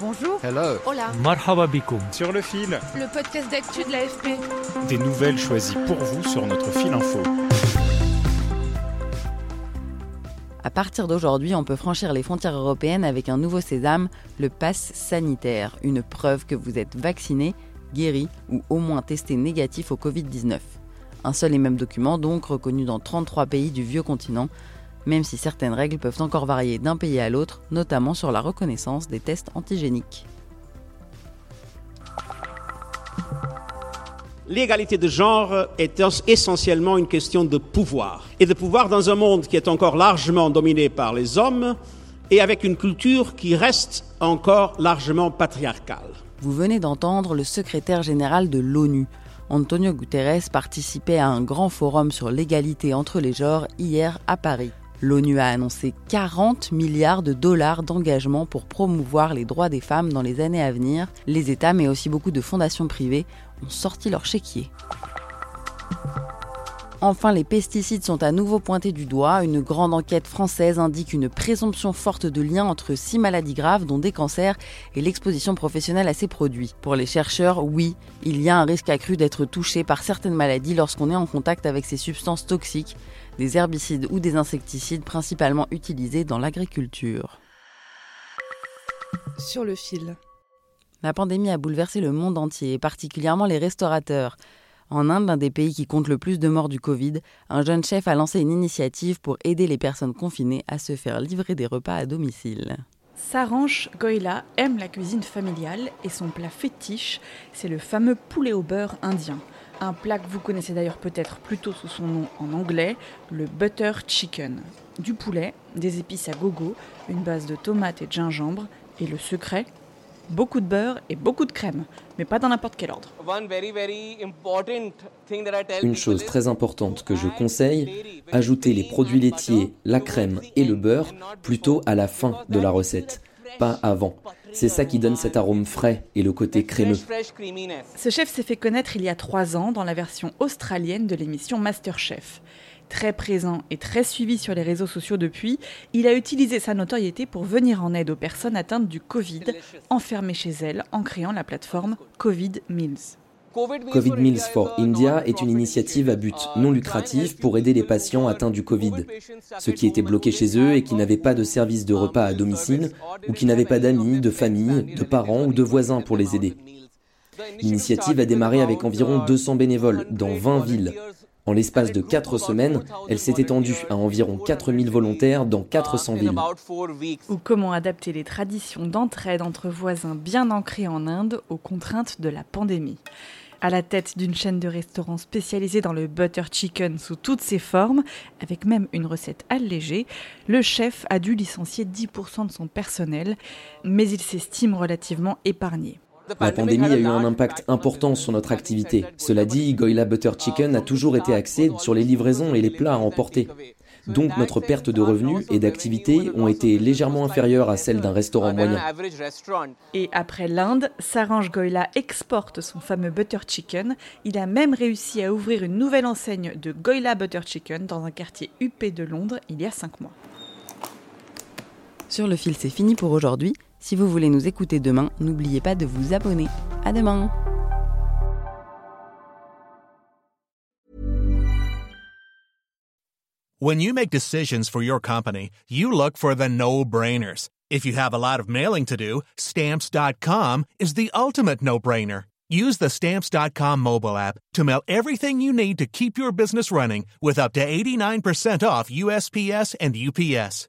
Bonjour. Hello. Hola. Marhaba bikoum. Sur le fil, Le podcast d'actu de l'AFP. des nouvelles choisies pour vous sur notre fil info. À partir d'aujourd'hui, on peut franchir les frontières européennes avec un nouveau sésame, le pass sanitaire, une preuve que vous êtes vacciné, guéri ou au moins testé négatif au Covid-19. Un seul et même document donc reconnu dans 33 pays du vieux continent, même si certaines règles peuvent encore varier d'un pays à l'autre, notamment sur la reconnaissance des tests antigéniques. L'égalité de genre est essentiellement une question de pouvoir. Et de pouvoir dans un monde qui est encore largement dominé par les hommes et avec une culture qui reste encore largement patriarcale. Vous venez d'entendre le secrétaire général de l'ONU. Antonio Guterres participait à un grand forum sur l'égalité entre les genres hier à Paris. L'ONU a annoncé 40 milliards de dollars d'engagement pour promouvoir les droits des femmes dans les années à venir. Les États, mais aussi beaucoup de fondations privées, ont sorti leur chéquier. Enfin, les pesticides sont à nouveau pointés du doigt. Une grande enquête française indique une présomption forte de lien entre six maladies graves, dont des cancers, et l'exposition professionnelle à ces produits. Pour les chercheurs, oui, il y a un risque accru d'être touché par certaines maladies lorsqu'on est en contact avec ces substances toxiques, des herbicides ou des insecticides principalement utilisés dans l'agriculture. Sur le fil. La pandémie a bouleversé le monde entier, et particulièrement les restaurateurs. En Inde, l'un des pays qui compte le plus de morts du Covid, un jeune chef a lancé une initiative pour aider les personnes confinées à se faire livrer des repas à domicile. Sarange Goyla aime la cuisine familiale et son plat fétiche, c'est le fameux poulet au beurre indien. Un plat que vous connaissez d'ailleurs peut-être plutôt sous son nom en anglais, le butter chicken. Du poulet, des épices à gogo, une base de tomates et de gingembre, et le secret, beaucoup de beurre et beaucoup de crème, mais pas dans n'importe quel ordre. Une chose très importante que je conseille, ajouter les produits laitiers, la crème et le beurre plutôt à la fin de la recette, pas avant. C'est ça qui donne cet arôme frais et le côté crémeux. Ce chef s'est fait connaître il y a trois ans dans la version australienne de l'émission Masterchef. Très présent et très suivi sur les réseaux sociaux depuis, il a utilisé sa notoriété pour venir en aide aux personnes atteintes du Covid, enfermées chez elles en créant la plateforme Covid Meals. Covid Meals for India est une initiative à but non lucratif pour aider les patients atteints du Covid, ceux qui étaient bloqués chez eux et qui n'avaient pas de service de repas à domicile ou qui n'avaient pas d'amis, de famille, de parents ou de voisins pour les aider. L'initiative a démarré avec environ 200 bénévoles dans 20 villes. En l'espace de 4 semaines, elle s'est étendue à environ 4000 volontaires dans 400 villes. Ou comment adapter les traditions d'entraide entre voisins bien ancrées en Inde aux contraintes de la pandémie. À la tête d'une chaîne de restaurants spécialisée dans le butter chicken sous toutes ses formes, avec même une recette allégée, le chef a dû licencier 10% de son personnel, mais il s'estime relativement épargné. La pandémie a eu un impact important sur notre activité. Cela dit, Goila Butter Chicken a toujours été axé sur les livraisons et les plats à emporter. Donc notre perte de revenus et d'activité ont été légèrement inférieures à celles d'un restaurant moyen. Et après l'Inde, Sarange Goila exporte son fameux butter chicken. Il a même réussi à ouvrir une nouvelle enseigne de Goila Butter Chicken dans un quartier huppé de Londres il y a 5 mois. Sur le fil, c'est fini pour aujourd'hui. Si vous voulez nous écouter demain, n'oubliez pas de vous abonner. À demain! When you make decisions for your company, you look for the no brainers. If you have a lot of mailing to do, stamps.com is the ultimate no brainer. Use the stamps.com mobile app to mail everything you need to keep your business running with up to 89% off USPS and UPS.